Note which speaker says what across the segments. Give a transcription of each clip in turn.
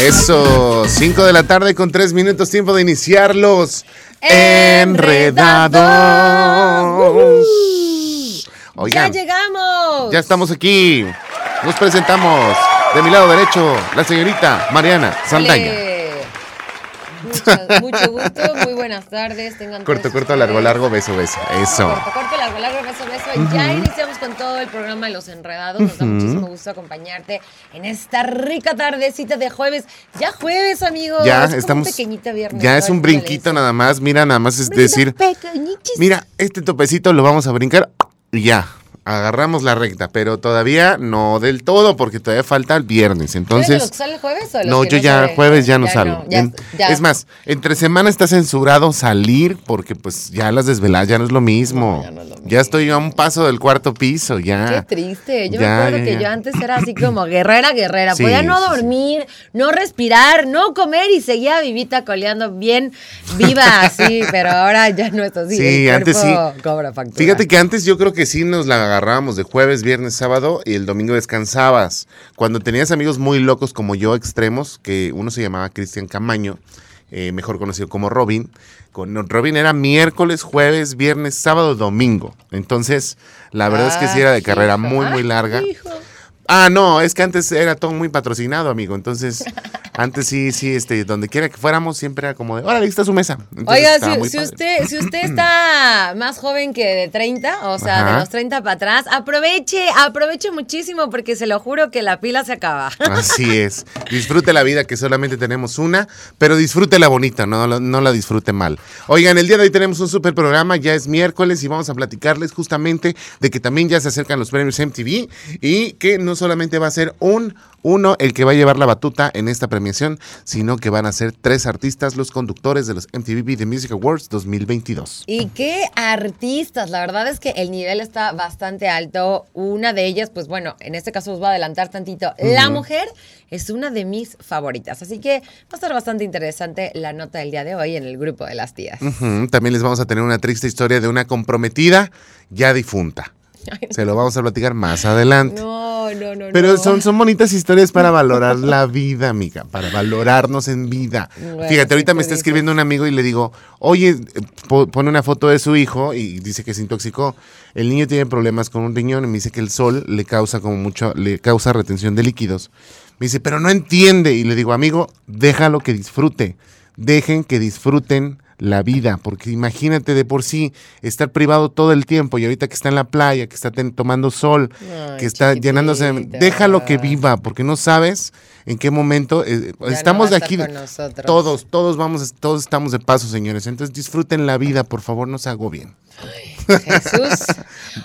Speaker 1: Eso, 5 de la tarde con 3 minutos, tiempo de iniciar los enredados.
Speaker 2: ya llegamos.
Speaker 1: Ya estamos aquí. Nos presentamos. De mi lado derecho, la señorita Mariana Saldaña
Speaker 2: mucho gusto, muy buenas tardes. Tengan
Speaker 1: corto, corto, largo, largo, beso, beso. Eso.
Speaker 2: Corto, corto, largo, largo, beso, beso. Ya iniciamos con todo el programa de Los Enredados. Nos da muchísimo gusto acompañarte en esta rica tardecita de jueves. Ya jueves, amigos.
Speaker 1: Ya estamos. Pequeñita viernes. Ya es un brinquito nada más. Mira, nada más es decir. Mira, este topecito lo vamos a brincar y ya agarramos la recta, pero todavía no del todo, porque todavía falta el viernes. Entonces.
Speaker 2: sale jueves o
Speaker 1: No, yo ya jueves ya no salgo. Es más, entre semana está censurado salir, porque pues ya las desveladas ya no es lo mismo. ya, estoy a un paso del cuarto piso, ya.
Speaker 2: Qué triste. Yo me acuerdo que yo antes era así como guerrera, guerrera. Podía no dormir, no respirar, no comer y seguía vivita coleando bien viva así, pero ahora ya no es así.
Speaker 1: Sí, antes sí. Fíjate que antes yo creo que sí nos la agarrábamos de jueves, viernes, sábado y el domingo descansabas. Cuando tenías amigos muy locos como yo, extremos, que uno se llamaba Cristian Camaño, eh, mejor conocido como Robin. Con Robin era miércoles, jueves, viernes, sábado, domingo. Entonces, la verdad es que sí era de carrera muy, muy larga. Ah, no, es que antes era todo muy patrocinado, amigo. Entonces, antes sí, sí, este, donde quiera que fuéramos, siempre era como de, órale, está su mesa.
Speaker 2: Oiga, si, usted, si usted está más joven que de 30, o sea, de los 30 para atrás, aproveche, aproveche muchísimo porque se lo juro que la pila se acaba.
Speaker 1: Así es. Disfrute la vida, que solamente tenemos una, pero disfrute la bonita, no, no la disfrute mal. Oigan, el día de hoy tenemos un super programa, ya es miércoles y vamos a platicarles justamente de que también ya se acercan los premios MTV y que solamente va a ser un uno el que va a llevar la batuta en esta premiación, sino que van a ser tres artistas los conductores de los MTV The Music Awards 2022.
Speaker 2: ¿Y qué artistas? La verdad es que el nivel está bastante alto. Una de ellas, pues bueno, en este caso os voy a adelantar tantito. La mujer es una de mis favoritas, así que va a estar bastante interesante la nota del día de hoy en el grupo de las tías.
Speaker 1: También les vamos a tener una triste historia de una comprometida ya difunta. Se lo vamos a platicar más adelante.
Speaker 2: No, no, no.
Speaker 1: Pero Son, son bonitas historias para valorar la vida, amiga, para valorarnos en vida. Fíjate, ahorita me está escribiendo un amigo y le digo, oye, pone una foto de su hijo y dice que se intoxicó. El niño tiene problemas con un riñón y me dice que el sol le causa como mucho, le causa retención de líquidos. Me dice, pero no entiende. Y le digo, amigo, déjalo que disfrute. Dejen que disfruten la vida, porque imagínate de por sí estar privado todo el tiempo y ahorita que está en la playa, que está tomando sol, que está llenándose, déjalo que viva, porque no sabes en qué momento eh, estamos de aquí todos, todos vamos, todos estamos de paso, señores. Entonces disfruten la vida, por favor, no se
Speaker 2: Jesús.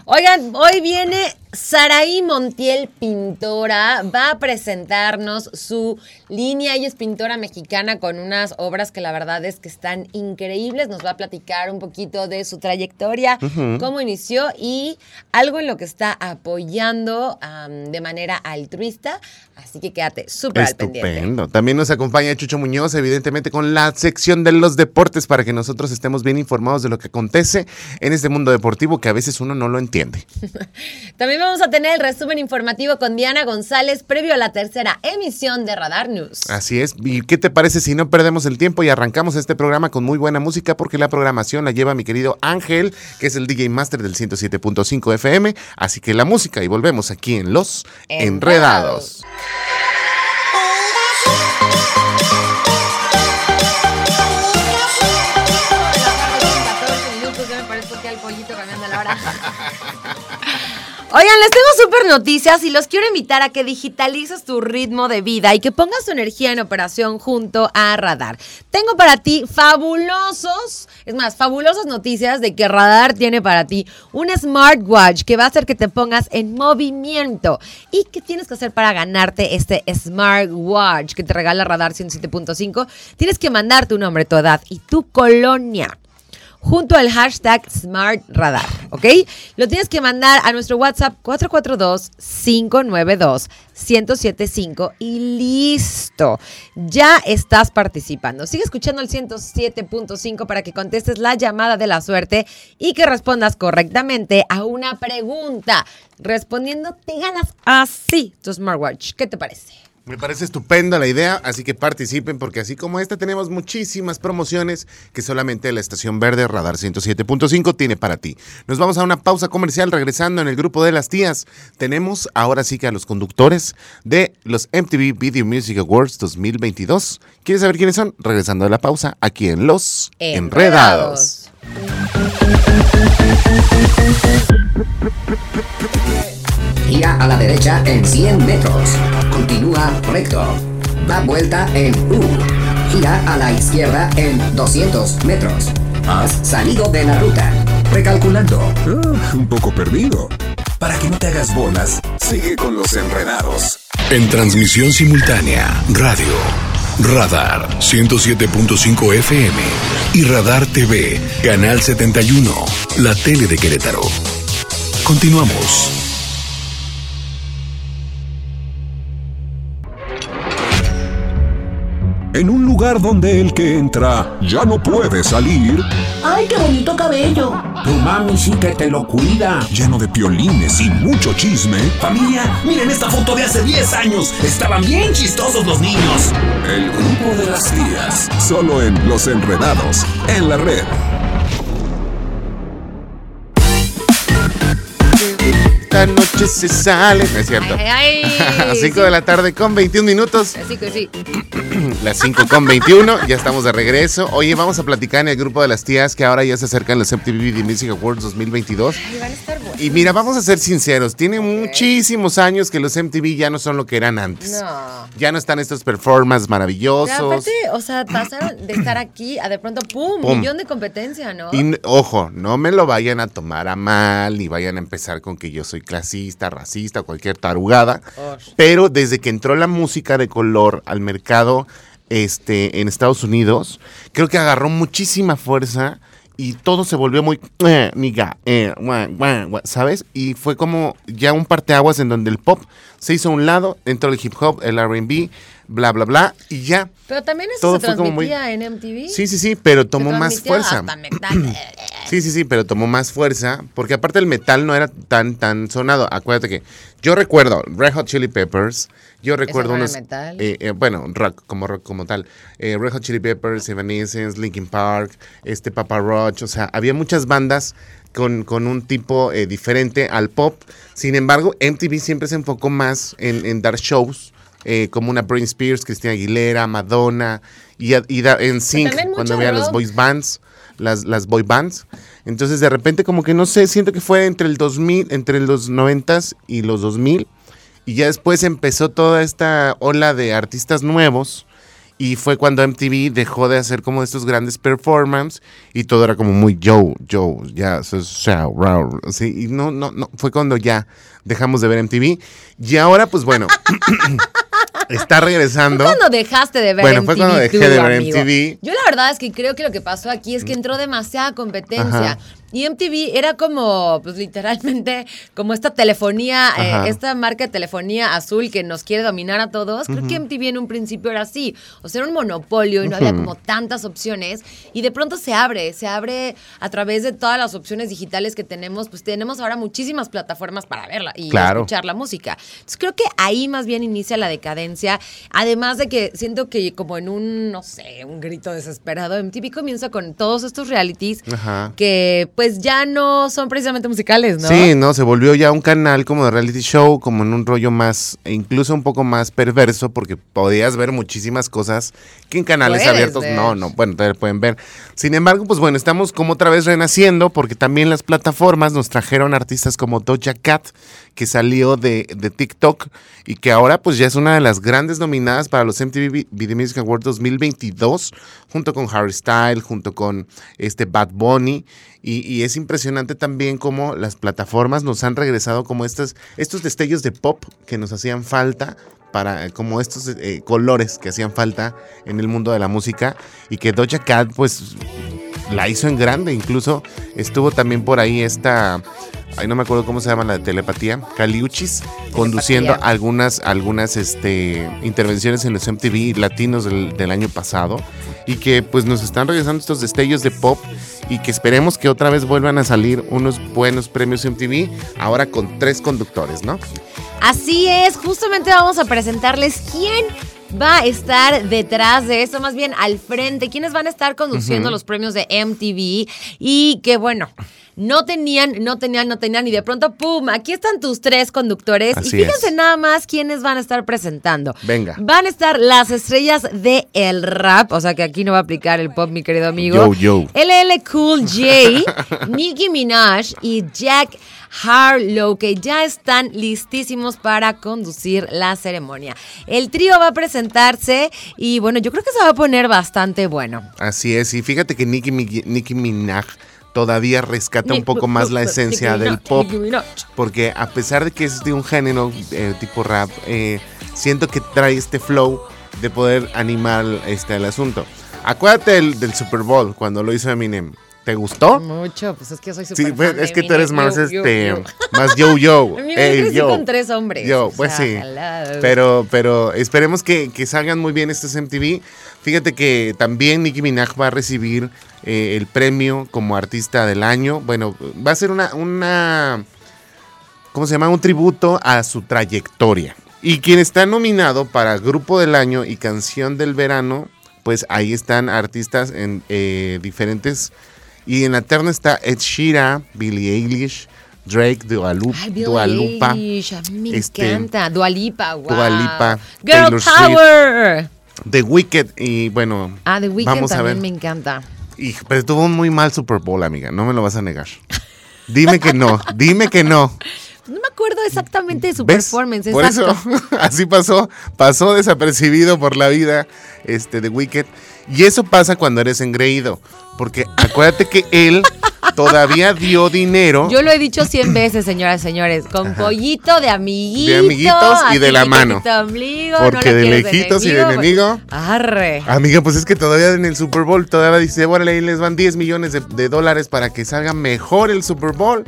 Speaker 2: Oigan, hoy viene Saraí Montiel, pintora, va a presentarnos su línea. Ella es pintora mexicana con unas obras que la verdad es que están increíbles. Nos va a platicar un poquito de su trayectoria, cómo inició y algo en lo que está apoyando de manera altruista. Así que quédate súper al pendiente.
Speaker 1: También nos acompaña Chucho Muñoz, evidentemente, con la sección de los deportes para que nosotros estemos bien informados de lo que acontece en este mundo deportivo que a veces uno no lo entiende.
Speaker 2: También vamos a tener el resumen informativo con Diana González previo a la tercera emisión de Radar News.
Speaker 1: Así es. ¿Y qué te parece si no perdemos el tiempo y arrancamos este programa con muy buena música? Porque la programación la lleva mi querido Ángel, que es el DJ Master del 107.5 FM. Así que la música y volvemos aquí en Los Enredados. Yeah.
Speaker 2: Oigan, les tengo súper noticias y los quiero invitar a que digitalices tu ritmo de vida y que pongas tu energía en operación junto a Radar. Tengo para ti fabulosos, es más, fabulosas noticias de que Radar tiene para ti un smartwatch que va a hacer que te pongas en movimiento. ¿Y qué tienes que hacer para ganarte este smartwatch que te regala Radar 107.5? Tienes que mandar tu nombre, tu edad y tu colonia junto al hashtag SmartRadar, ¿ok? Lo tienes que mandar a nuestro WhatsApp 442-592-1075 y listo. Ya estás participando. Sigue escuchando el 107.5 para que contestes la llamada de la suerte y que respondas correctamente a una pregunta. Respondiendo, te ganas así tu smartwatch. ¿Qué te parece?
Speaker 1: Me parece estupenda la idea, así que participen porque así como esta tenemos muchísimas promociones que solamente la estación verde Radar 107.5 tiene para ti. Nos vamos a una pausa comercial regresando en el grupo de las tías. Tenemos ahora sí que a los conductores de los MTV Video Music Awards 2022. ¿Quieres saber quiénes son? Regresando de la pausa aquí en Los Enredados.
Speaker 3: Gira a la derecha en 100 metros. Continúa recto. Da vuelta en U. Gira a la izquierda en 200 metros. Has salido de la ruta. Recalculando.
Speaker 4: Ah, un poco perdido. Para que no te hagas bolas, sigue con los enredados.
Speaker 5: En transmisión simultánea, radio, Radar 107.5 FM y Radar TV, Canal 71, la tele de Querétaro. Continuamos.
Speaker 4: En un lugar donde el que entra ya no puede salir,
Speaker 6: ¡Ay, qué bonito cabello!
Speaker 7: Tu mami sí que te lo cuida.
Speaker 4: lleno de piolines y mucho chisme,
Speaker 7: Familia, miren esta foto de hace 10 años. Estaban bien chistosos los niños.
Speaker 4: el grupo de las tías, solo en Los Enredados, en la red.
Speaker 1: Noche se sale. No es cierto.
Speaker 2: Ay, ay,
Speaker 1: A 5
Speaker 2: sí.
Speaker 1: de la tarde con 21 minutos.
Speaker 2: Así que sí.
Speaker 1: Las 5 con 21, ya estamos de regreso. Oye, vamos a platicar en el grupo de las tías que ahora ya se acercan los MTV Music Awards 2022.
Speaker 2: Ay, van a estar.
Speaker 1: Y mira, vamos a ser sinceros, tiene muchísimos años que los MTV ya no son lo que eran antes.
Speaker 2: No.
Speaker 1: Ya no están estos performances
Speaker 2: Pero
Speaker 1: maravillosos.
Speaker 2: aparte, o sea, pasaron de estar aquí a de pronto, ¡pum!
Speaker 1: Pum.
Speaker 2: Millón de competencia, ¿no?
Speaker 1: Y ojo, no me lo vayan a tomar a mal, ni vayan a empezar con que yo soy clasista, racista, cualquier tarugada. Pero desde que entró la música de color al mercado este, en Estados Unidos, creo que agarró muchísima fuerza y todo se volvió muy eh, niga, eh, ¿sabes? Y fue como ya un parteaguas en donde el pop se hizo a un lado, entró el hip hop, el RB, bla, bla, bla, y ya.
Speaker 2: Pero también eso
Speaker 1: Todo
Speaker 2: se
Speaker 1: fue como muy-
Speaker 2: transmitía en MTV.
Speaker 1: Sí, sí, sí, pero tomó más
Speaker 2: transmitía
Speaker 1: fuerza. Sí, sí, sí, pero tomó más fuerza, porque aparte el metal no era tan, tan sonado. Acuérdate que yo recuerdo Red Hot Chili Peppers, yo recuerdo unos...
Speaker 2: metal.
Speaker 1: eh, eh, bueno, rock, como rock como tal. Eh, Red Hot Chili Peppers, Evanescence, Linkin Park, este Papa Roach, o sea, había muchas bandas con, con un tipo eh, diferente al pop. Sin embargo, MTV siempre se enfocó más en, en dar shows. eh, como una Britney Spears, Cristina Aguilera, Madonna y, y da- en Sync, cuando había los boys bands, las, las boy bands. Entonces de repente como que no sé, siento que fue entre el 2000, entre los 90s y los 2000 y ya después empezó toda esta ola de artistas nuevos y fue cuando MTV dejó de hacer como estos grandes performances y todo era como muy Joe, Joe, ya, so- rau, sí, y no, no, no, fue cuando ya dejamos de ver MTV y ahora pues bueno, está regresando.
Speaker 2: ¿Cuándo dejaste de ver
Speaker 1: Bueno,
Speaker 2: MTV
Speaker 1: fue cuando dejé
Speaker 2: tú,
Speaker 1: de ver
Speaker 2: amigo?
Speaker 1: MTV.
Speaker 2: Yo la verdad es que creo que lo que pasó aquí es que entró demasiada competencia.
Speaker 1: Ajá.
Speaker 2: Y MTV era como, pues literalmente, como esta telefonía, eh, esta marca de telefonía azul que nos quiere dominar a todos. Creo que MTV en un principio era así. O sea, era un monopolio y no había como tantas opciones. Y de pronto se abre, se abre a través de todas las opciones digitales que tenemos. Pues tenemos ahora muchísimas plataformas para verla y
Speaker 1: Claro.
Speaker 2: escuchar la música. Entonces creo que ahí más bien inicia la decadencia. Además de que siento que como en un, no sé, un grito desesperado, MTV comienza con todos estos realities
Speaker 1: Ajá.
Speaker 2: que pues ya no son precisamente musicales, ¿no?
Speaker 1: Sí, no, se volvió ya un canal como de reality show, como en un rollo más, e incluso un poco más perverso, porque podías ver muchísimas cosas que en canales abiertos
Speaker 2: ver.
Speaker 1: no, no, bueno, todavía pueden ver. Sin embargo, pues bueno, estamos como otra vez renaciendo, porque también las plataformas nos trajeron artistas como Doja Cat, que salió de, de TikTok y que ahora pues ya es una de las grandes nominadas para los MTV Video Music Awards 2022, junto con Harry Styles, junto con este Bad Bunny. Y, es impresionante también cómo las plataformas nos han regresado como estas, estos destellos de pop que nos hacían falta para eh, como estos eh, colores que hacían falta en el mundo de la música y que Doja Cat pues la hizo en grande, incluso estuvo también por ahí esta, ay no me acuerdo cómo se llama la de telepatía, Caliuchis, conduciendo algunas, algunas este, intervenciones en los MTV latinos del, del año pasado. Y que pues nos están regresando estos destellos de pop y que esperemos que otra vez vuelvan a salir unos buenos premios MTV, ahora con tres conductores, ¿no?
Speaker 2: Así es, justamente vamos a presentarles quién va a estar detrás de esto, más bien al frente, quiénes van a estar conduciendo los premios de MTV y que bueno. No tenían, no tenían, no tenían, y de pronto, ¡pum! Aquí están tus tres conductores.
Speaker 1: Así
Speaker 2: y fíjense
Speaker 1: es.
Speaker 2: nada más quiénes van a estar presentando.
Speaker 1: Venga.
Speaker 2: Van a estar las estrellas de el rap, o sea que aquí no va a aplicar el pop, mi querido amigo.
Speaker 1: Yo, yo.
Speaker 2: LL Cool J, Nicki Minaj y Jack Harlow, que ya están listísimos para conducir la ceremonia. El trío va a presentarse y bueno, yo creo que se va a poner bastante bueno.
Speaker 1: Así es, y fíjate que Nicki Minaj todavía rescata un poco más la esencia del pop, porque a pesar de que es de un género eh, tipo rap, eh, siento que trae este flow de poder animar este, el asunto. Acuérdate del, del Super Bowl cuando lo hizo Eminem. ¿Te gustó?
Speaker 2: Mucho, pues es que soy súper
Speaker 1: Sí,
Speaker 2: fan de
Speaker 1: es que tú eres más
Speaker 2: Yo, yo,
Speaker 1: este
Speaker 2: yo.
Speaker 1: más yo yo.
Speaker 2: Yo
Speaker 1: Ey, yo.
Speaker 2: con tres hombres,
Speaker 1: Yo,
Speaker 2: o
Speaker 1: pues
Speaker 2: sea,
Speaker 1: sí. Pero, pero esperemos que, que salgan muy bien estos MTV. Fíjate que también Nicki Minaj va a recibir eh, el premio como artista del año. Bueno, va a ser una, una ¿cómo se llama? Un tributo a su trayectoria. Y quien está nominado para Grupo del Año y Canción del Verano, pues ahí están artistas en eh, diferentes. Y en la terna está Ed Sheeran, Billie Eilish, Drake, Dua, Lu-
Speaker 2: Ay, Billie
Speaker 1: Dua Lipa.
Speaker 2: Eilish, a mí me
Speaker 1: este,
Speaker 2: encanta. Dualipa, wow. Girl
Speaker 1: Taylor Swift. The Wicked y bueno,
Speaker 2: Ah, The Weeknd
Speaker 1: vamos a
Speaker 2: también
Speaker 1: ver.
Speaker 2: me encanta.
Speaker 1: Y, pero tuvo un muy mal Super Bowl, amiga, no me lo vas a negar. Dime que no, dime que no.
Speaker 2: No me acuerdo exactamente de su
Speaker 1: ¿Ves?
Speaker 2: performance,
Speaker 1: Por
Speaker 2: exacto.
Speaker 1: eso, así pasó, pasó desapercibido por la vida este de Wicked. Y eso pasa cuando eres engreído, porque acuérdate que él todavía dio dinero.
Speaker 2: Yo lo he dicho cien veces, señoras y señores, con pollito de amiguito.
Speaker 1: De amiguitos y de la mano.
Speaker 2: no
Speaker 1: Porque de lejitos y de enemigo.
Speaker 2: Arre.
Speaker 1: Amiga, pues es que todavía en el Super Bowl todavía dice, órale, ahí les van 10 millones de, de dólares para que salga mejor el Super Bowl.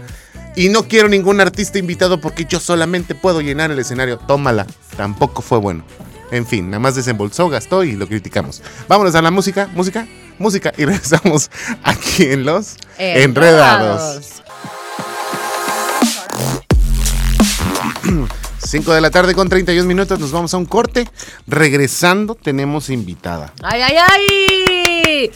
Speaker 1: Y no quiero ningún artista invitado porque yo solamente puedo llenar el escenario. Tómala. Tampoco fue bueno. En fin, nada más desembolsó, gastó y lo criticamos. Vámonos a la música, música, música. Y regresamos aquí en Los Enredados. 5 de la tarde con 31 minutos, nos vamos a un corte. Regresando, tenemos invitada.
Speaker 2: ¡Ay, ay, ay!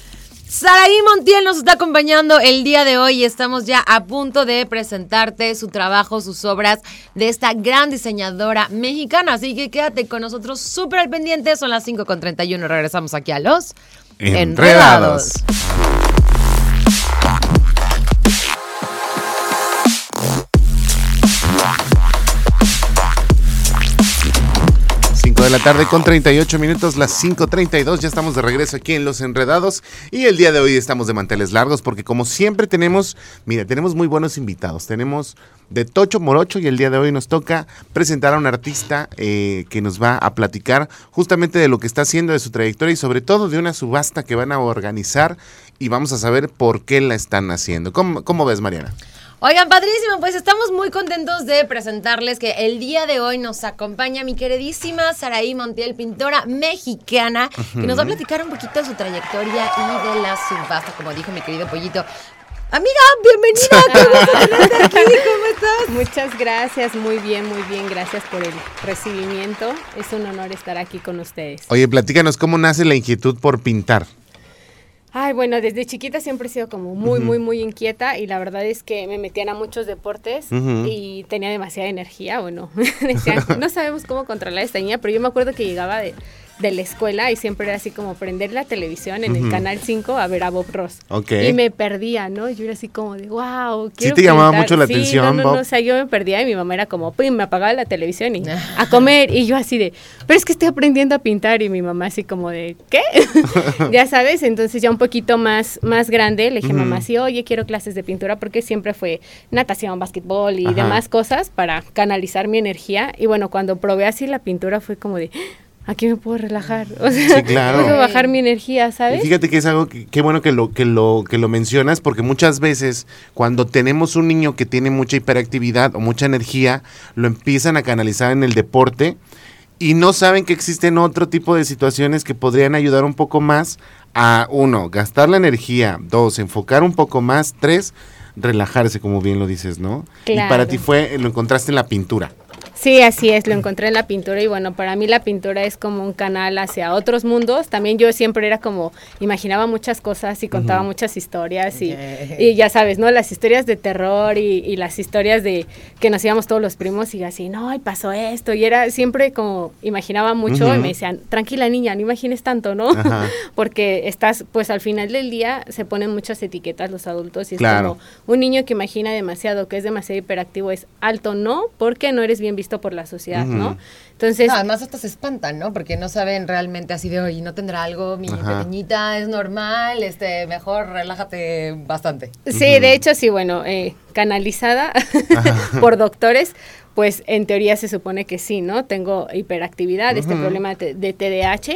Speaker 2: Saraí Montiel nos está acompañando el día de hoy y estamos ya a punto de presentarte su trabajo, sus obras de esta gran diseñadora mexicana. Así que quédate con nosotros súper al pendiente. Son las 5 con 31. Regresamos aquí a los
Speaker 1: Enredados. 5 de la tarde con 38 minutos, las 5.32, ya estamos de regreso aquí en Los Enredados y el día de hoy estamos de manteles largos porque como siempre tenemos, mira, tenemos muy buenos invitados, tenemos de Tocho Morocho y el día de hoy nos toca presentar a un artista eh, que nos va a platicar justamente de lo que está haciendo, de su trayectoria y sobre todo de una subasta que van a organizar y vamos a saber por qué la están haciendo. ¿Cómo, cómo ves, Mariana?
Speaker 2: Oigan, padrísimo, pues estamos muy contentos de presentarles que el día de hoy nos acompaña mi queridísima Saraí Montiel, pintora mexicana, que nos va a platicar un poquito de su trayectoria y de la subasta, como dijo mi querido pollito. Amiga, bienvenida, qué gusto tenerte aquí, ¿cómo estás?
Speaker 8: Muchas gracias, muy bien, muy bien, gracias por el recibimiento. Es un honor estar aquí con ustedes.
Speaker 1: Oye, platícanos cómo nace la inquietud por pintar.
Speaker 8: Ay, bueno, desde chiquita siempre he sido como muy, muy, muy inquieta y la verdad es que me metían a muchos deportes y tenía demasiada energía, bueno, decían, no sabemos cómo controlar esta niña, pero yo me acuerdo que llegaba de, de la escuela y siempre era así como prender la televisión en el canal 5 a ver a Bob Ross.
Speaker 1: Ok.
Speaker 8: Y me perdía, ¿no? Yo era así como de, wow, quiero
Speaker 1: te llamaba
Speaker 8: pintar".
Speaker 1: mucho la
Speaker 8: Sí,
Speaker 1: atención,
Speaker 8: no, no, no, o sea, yo me perdía y mi mamá era como, pum, me apagaba la televisión y a comer. Y yo así de, pero es que estoy aprendiendo a pintar. Y mi mamá así como de, ¿qué? ya sabes, entonces ya un poquito más, más grande le dije,
Speaker 1: Ujú.
Speaker 8: mamá, sí, oye, quiero clases de pintura porque siempre fue natación, básquetbol y
Speaker 1: Ajá.
Speaker 8: demás cosas para canalizar mi energía. Y bueno, cuando probé así la pintura fue como de, aquí me puedo relajar. O sea,
Speaker 1: Sí, claro.
Speaker 8: puedo bajar mi energía,
Speaker 1: Y
Speaker 8: ¿sabes?
Speaker 1: fíjate que es algo que qué bueno que lo que lo que lo mencionas porque muchas veces cuando tenemos un niño que tiene mucha hiperactividad o mucha energía lo empiezan a canalizar en el deporte y no saben que existen otro tipo de situaciones que podrían ayudar un poco más a uno gastar la energía, dos enfocar un poco más, tres relajarse como bien lo dices, ¿no? Y para
Speaker 8: Claro.
Speaker 1: ti fue lo encontraste en la pintura.
Speaker 8: Sí, así es, lo encontré en la pintura y bueno, para mí la pintura es como un canal hacia otros mundos. También yo siempre era como, imaginaba muchas cosas y contaba muchas historias y, y ya sabes, ¿no? Las historias de terror y, y las historias de que nos íbamos todos los primos y así, no, y pasó esto. Y era siempre como, imaginaba mucho y me decían, tranquila niña, no imagines tanto, ¿no? Porque estás, pues al final del día se ponen muchas etiquetas los adultos y es
Speaker 1: Claro.
Speaker 8: como un niño que imagina demasiado, que es demasiado hiperactivo, es alto, no, porque no eres bien visto por la sociedad. ¿no? Entonces,
Speaker 2: No, además hasta se espantan, ¿no? Porque no saben realmente así de, oye, no tendrá algo, mi
Speaker 1: Ajá.
Speaker 2: pequeñita es normal, este, mejor relájate bastante.
Speaker 8: sí, de hecho, sí, bueno, eh, canalizada por doctores, pues en teoría se supone que sí, ¿no? Tengo hiperactividad, este problema de, de TDAH.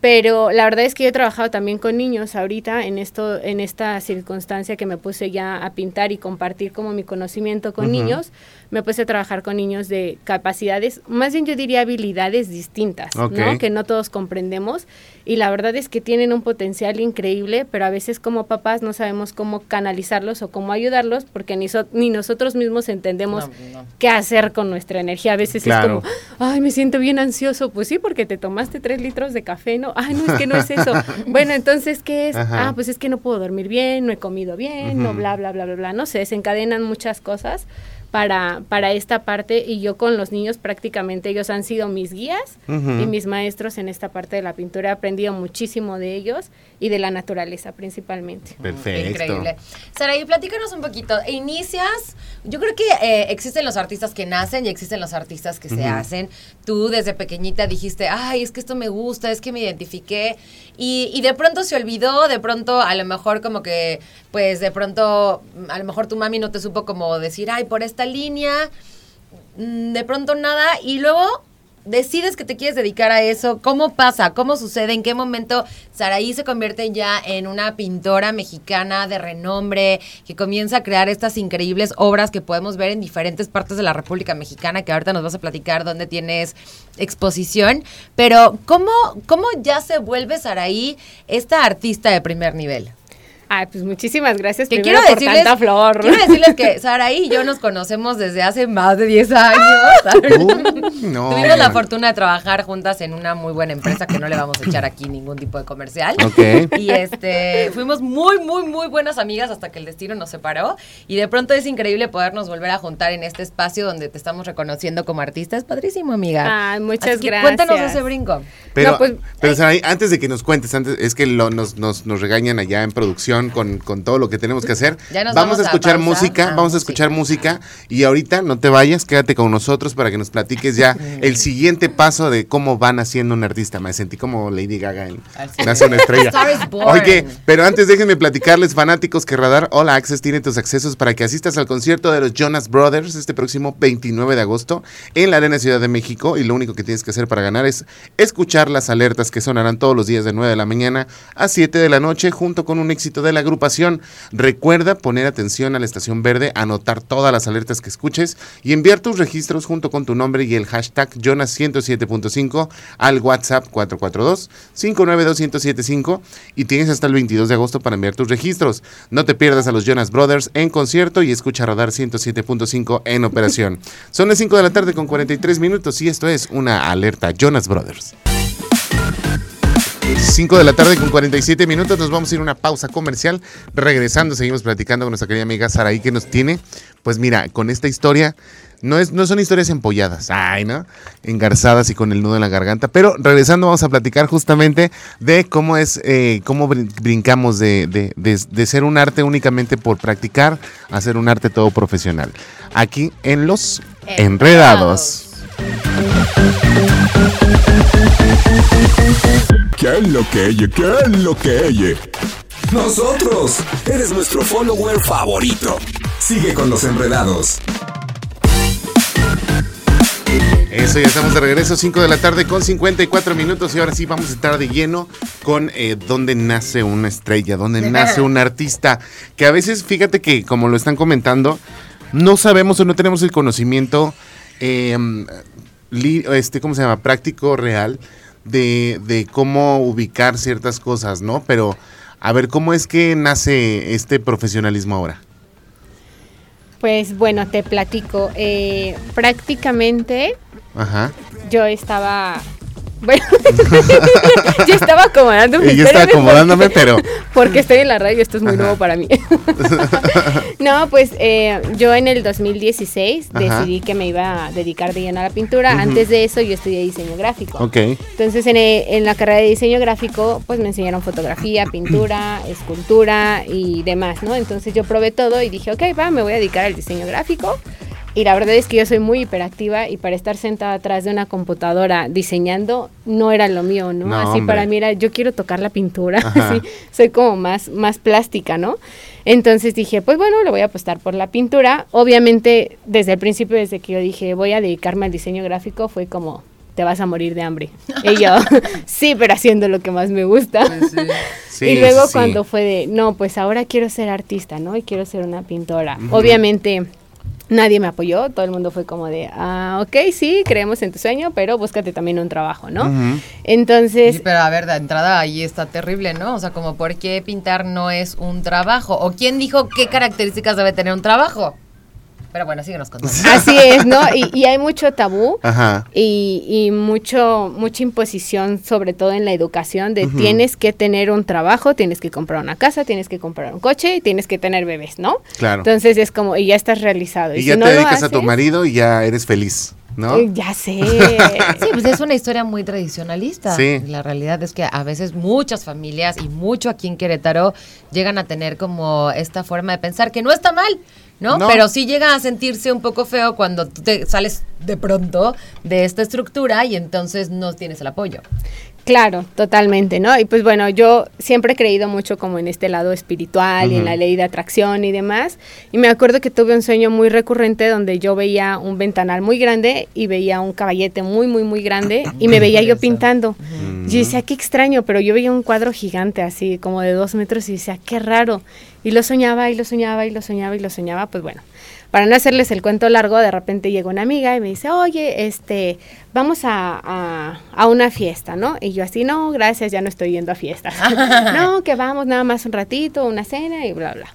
Speaker 8: Pero la verdad es que yo he trabajado también con niños ahorita en esto, en esta circunstancia que me puse ya a pintar y compartir como mi conocimiento con niños, me puse a trabajar con niños de capacidades, más bien yo diría habilidades distintas. ¿no? Que no todos comprendemos y la verdad es que tienen un potencial increíble, pero a veces como papás no sabemos cómo canalizarlos o cómo ayudarlos porque ni, so- ni nosotros mismos entendemos
Speaker 2: No, no.
Speaker 8: qué hacer con nuestra energía. A veces
Speaker 1: Claro.
Speaker 8: es como, ay, me siento bien ansioso. Pues sí, porque te tomaste tres litros de café, ¿no? Ay, no, es que no es eso. bueno, entonces, ¿qué es?
Speaker 1: Ajá.
Speaker 8: Ah, pues es que no puedo dormir bien, no he comido bien, no, bla, bla, bla, bla, bla. No sé, desencadenan muchas cosas para, para esta parte y yo con los niños prácticamente ellos han sido mis guías
Speaker 1: Ujú.
Speaker 8: y mis maestros en esta parte de la pintura. He aprendido muchísimo de ellos y de la naturaleza principalmente.
Speaker 1: Perfecto.
Speaker 2: Increíble. Sara, y platícanos un poquito. Inicias, yo creo que eh, existen los artistas que nacen y existen los artistas que se
Speaker 1: Ujú.
Speaker 2: hacen. Tú desde pequeñita dijiste, ay, es que esto me gusta, es que me identifiqué. Y, y de pronto se olvidó, de pronto a lo mejor como que, pues de pronto, mm, a lo mejor tu mami no te supo como decir, ay, por esta línea, mm, de pronto nada. Y luego decides que te quieres dedicar a eso, ¿cómo pasa? ¿Cómo sucede? ¿En qué momento Saraí se convierte ya en una pintora mexicana de renombre que comienza a crear estas increíbles obras que podemos ver en diferentes partes de la República Mexicana, que ahorita nos vas a platicar dónde tienes exposición? Pero ¿cómo, cómo ya se vuelve Saraí esta artista de primer nivel?
Speaker 8: Ay, pues muchísimas gracias
Speaker 2: Que quiero
Speaker 8: por
Speaker 2: decirles,
Speaker 8: tanta flor.
Speaker 2: quiero decirles que Saraí y yo nos conocemos desde hace más de 10 años.
Speaker 1: Uh, no,
Speaker 2: Tuvimos la fortuna de trabajar juntas en una muy buena empresa que no le vamos a echar aquí ningún tipo de comercial.
Speaker 1: Ok.
Speaker 2: Y este, fuimos muy, muy, muy buenas amigas hasta que el destino nos separó. Y de pronto es increíble podernos volver a juntar en este espacio donde te estamos reconociendo como artista. Es padrísimo, amiga.
Speaker 8: Ay, muchas
Speaker 2: Así que
Speaker 8: gracias.
Speaker 2: Cuéntanos ese brinco.
Speaker 1: Pero,
Speaker 8: No, pues,
Speaker 1: pero. Saraí, antes de que nos cuentes, antes, es que lo- nos, nos, nos regañan allá en producción con, con todo lo que tenemos que hacer.
Speaker 2: Ya nos
Speaker 1: vamos,
Speaker 2: vamos
Speaker 1: a escuchar
Speaker 2: pausa.
Speaker 1: música,
Speaker 2: Ah,
Speaker 1: vamos a escuchar música y ahorita no te vayas, quédate con nosotros para que nos platiques ya el siguiente paso de cómo van haciendo un artista. Me sentí como Lady Gaga en Nace una estrella. Oye, pero antes déjenme platicarles, fanáticos, que Radar All Access tiene tus accesos para que asistas al concierto de los Jonas Brothers este próximo 29 de agosto en la Arena Ciudad de México. Y lo único que tienes que hacer para ganar es escuchar las alertas que sonarán todos los días de 9 de la mañana a 7 de la noche, junto con un éxito de la agrupación. Recuerda poner atención a la estación verde, anotar todas las alertas que escuches y enviar tus registros junto con tu nombre y el hashtag Jonas107.5 al WhatsApp 442-592-1075 y tienes hasta el 22 de agosto para enviar tus registros. No te pierdas a los Jonas Brothers en concierto y escucha Radar 107.5 en operación. Son las 5 de la tarde con 43 minutos y esto es una alerta Jonas Brothers. 5 de la tarde con 47 minutos. Nos vamos a ir a una pausa comercial. Regresando, seguimos platicando con nuestra querida amiga Saraí que nos tiene. Pues mira, con esta historia. No, es, no son historias empolladas, ay, ¿no? Engarzadas y con el nudo en la garganta. Pero regresando vamos a platicar justamente de cómo es, eh, cómo brin- brincamos de, de- de- ser un arte únicamente por practicar a ser un arte todo profesional. Aquí en Los Enredados.
Speaker 4: ¿Qué es lo que ella? ¿Qué es lo que ella? Nosotros. Eres nuestro follower favorito. Sigue con los enredados.
Speaker 1: Eso, ya estamos de regreso, 5 de la tarde con 54 minutos y ahora sí vamos a estar de lleno con eh, dónde nace una estrella, dónde nace un artista, que a veces, fíjate que como lo están comentando, no sabemos o no tenemos el conocimiento, eh, li- este, ¿cómo se llama? Práctico, real, de, de cómo ubicar ciertas cosas, ¿no? Pero, a ver, ¿cómo es que nace este profesionalismo ahora?
Speaker 8: Pues bueno, te platico. Eh, prácticamente
Speaker 1: Ajá.
Speaker 8: yo estaba. Bueno, yo estaba acomodándome.
Speaker 1: Y yo estaba acomodándome,
Speaker 8: porque-
Speaker 1: pero...
Speaker 8: Porque estoy en la radio, esto es muy
Speaker 1: Ajá.
Speaker 8: nuevo para mí. no, pues eh, yo en el 2016
Speaker 1: Ajá.
Speaker 8: decidí que me iba a dedicar de lleno a la pintura. Antes de eso yo estudié diseño gráfico.
Speaker 1: Ok.
Speaker 8: Entonces en, en la carrera de diseño gráfico pues me enseñaron fotografía, pintura, escultura y demás, ¿no? Entonces yo probé todo y dije, ok, va, me voy a dedicar al diseño gráfico. Y la verdad es que yo soy muy hiperactiva y para estar sentada atrás de una computadora diseñando no era lo mío, ¿no?
Speaker 1: No,
Speaker 8: Así
Speaker 1: hombre.
Speaker 8: para mí era, yo quiero tocar la pintura, así, soy como más, más plástica, ¿no? Entonces dije, pues bueno, le voy a apostar por la pintura. Obviamente, desde el principio, desde que yo dije, voy a dedicarme al diseño gráfico, fue como, te vas a morir de hambre. Y yo, sí, pero haciendo lo que más me gusta.
Speaker 1: Sí,
Speaker 8: y luego
Speaker 1: sí, sí.
Speaker 8: cuando fue de, no, pues ahora quiero ser artista, ¿no? Y quiero ser una pintora. Obviamente nadie me apoyó, todo el mundo fue como de, ah, ok, sí, creemos en tu sueño, pero búscate también un trabajo, ¿no? Entonces,
Speaker 2: Sí, pero a ver, de entrada ahí está terrible, ¿no? O sea, como por qué pintar no es un trabajo. ¿O quién dijo qué características debe tener un trabajo? Pero bueno, síguenos contando.
Speaker 8: así es, ¿no? Y, y hay mucho tabú.
Speaker 1: Ajá.
Speaker 8: Y, y mucho mucha imposición sobre todo en la educación de
Speaker 1: Ujú.
Speaker 8: tienes que tener un trabajo, tienes que comprar una casa, tienes que comprar un coche y tienes que tener bebés, ¿no?
Speaker 1: Claro.
Speaker 8: Entonces es como, y ya estás realizado.
Speaker 1: Y ya
Speaker 8: no
Speaker 1: te dedicas a tu marido y ya eres feliz, ¿no?
Speaker 8: eh, Ya sé.
Speaker 2: Sí, pues es una historia muy tradicionalista.
Speaker 1: Sí.
Speaker 2: La realidad es que a veces muchas familias y mucho aquí en Querétaro llegan a tener como esta forma de pensar que no está mal, ¿no?
Speaker 1: No.
Speaker 2: Pero sí llega a sentirse un poco feo cuando tú te sales de pronto de esta estructura y entonces no tienes el apoyo.
Speaker 8: Claro, totalmente, ¿no? Y pues bueno, yo siempre he creído mucho como en este lado espiritual y en la ley de atracción y demás. Y me acuerdo que tuve un sueño muy recurrente donde yo veía un ventanal muy grande y veía un caballete muy, muy, muy grande y me veía yo pintando. Y yo decía, qué extraño, pero yo veía un cuadro gigante así, como de dos metros y decía, qué raro. Y lo soñaba y lo soñaba y lo soñaba y lo soñaba, pues bueno. Para no hacerles el cuento largo, de repente llegó una amiga y me dice, oye, este, vamos a, a, a una fiesta, ¿no? Y yo así, no, gracias, ya no estoy yendo a fiestas. no, que vamos nada más un ratito, una cena y bla, bla.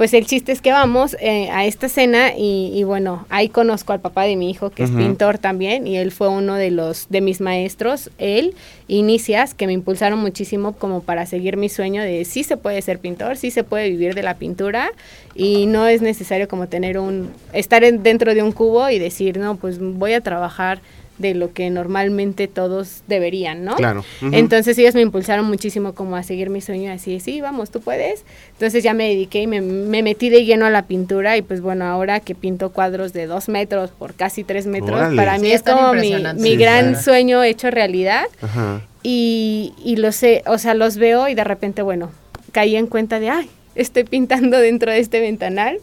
Speaker 8: Pues el chiste es que vamos eh, a esta cena y, y bueno, ahí conozco al papá de mi hijo, que es pintor también, y él fue uno de los de mis maestros, él, Inicias, que me impulsaron muchísimo como para seguir mi sueño de sí se puede ser pintor, sí se puede vivir de la pintura y no es necesario como tener un, estar en- dentro de un cubo y decir, no, pues voy a trabajar de lo que normalmente todos deberían, ¿no?
Speaker 1: Claro.
Speaker 8: Entonces ellos me impulsaron muchísimo como a seguir mi sueño así, sí, vamos, tú puedes. Entonces ya me dediqué y me, me metí de lleno a la pintura y pues bueno, ahora que pinto cuadros de dos metros por casi tres metros,
Speaker 1: Órale.
Speaker 8: para mí
Speaker 2: Sí,
Speaker 8: es como mi,
Speaker 2: impresionantes.
Speaker 8: mi
Speaker 1: Sí,
Speaker 8: gran
Speaker 1: claro.
Speaker 8: sueño hecho realidad
Speaker 1: Ajá.
Speaker 8: y, y lo sé, o sea, los veo y de repente, bueno, caí en cuenta de, ay, estoy pintando dentro de este ventanal.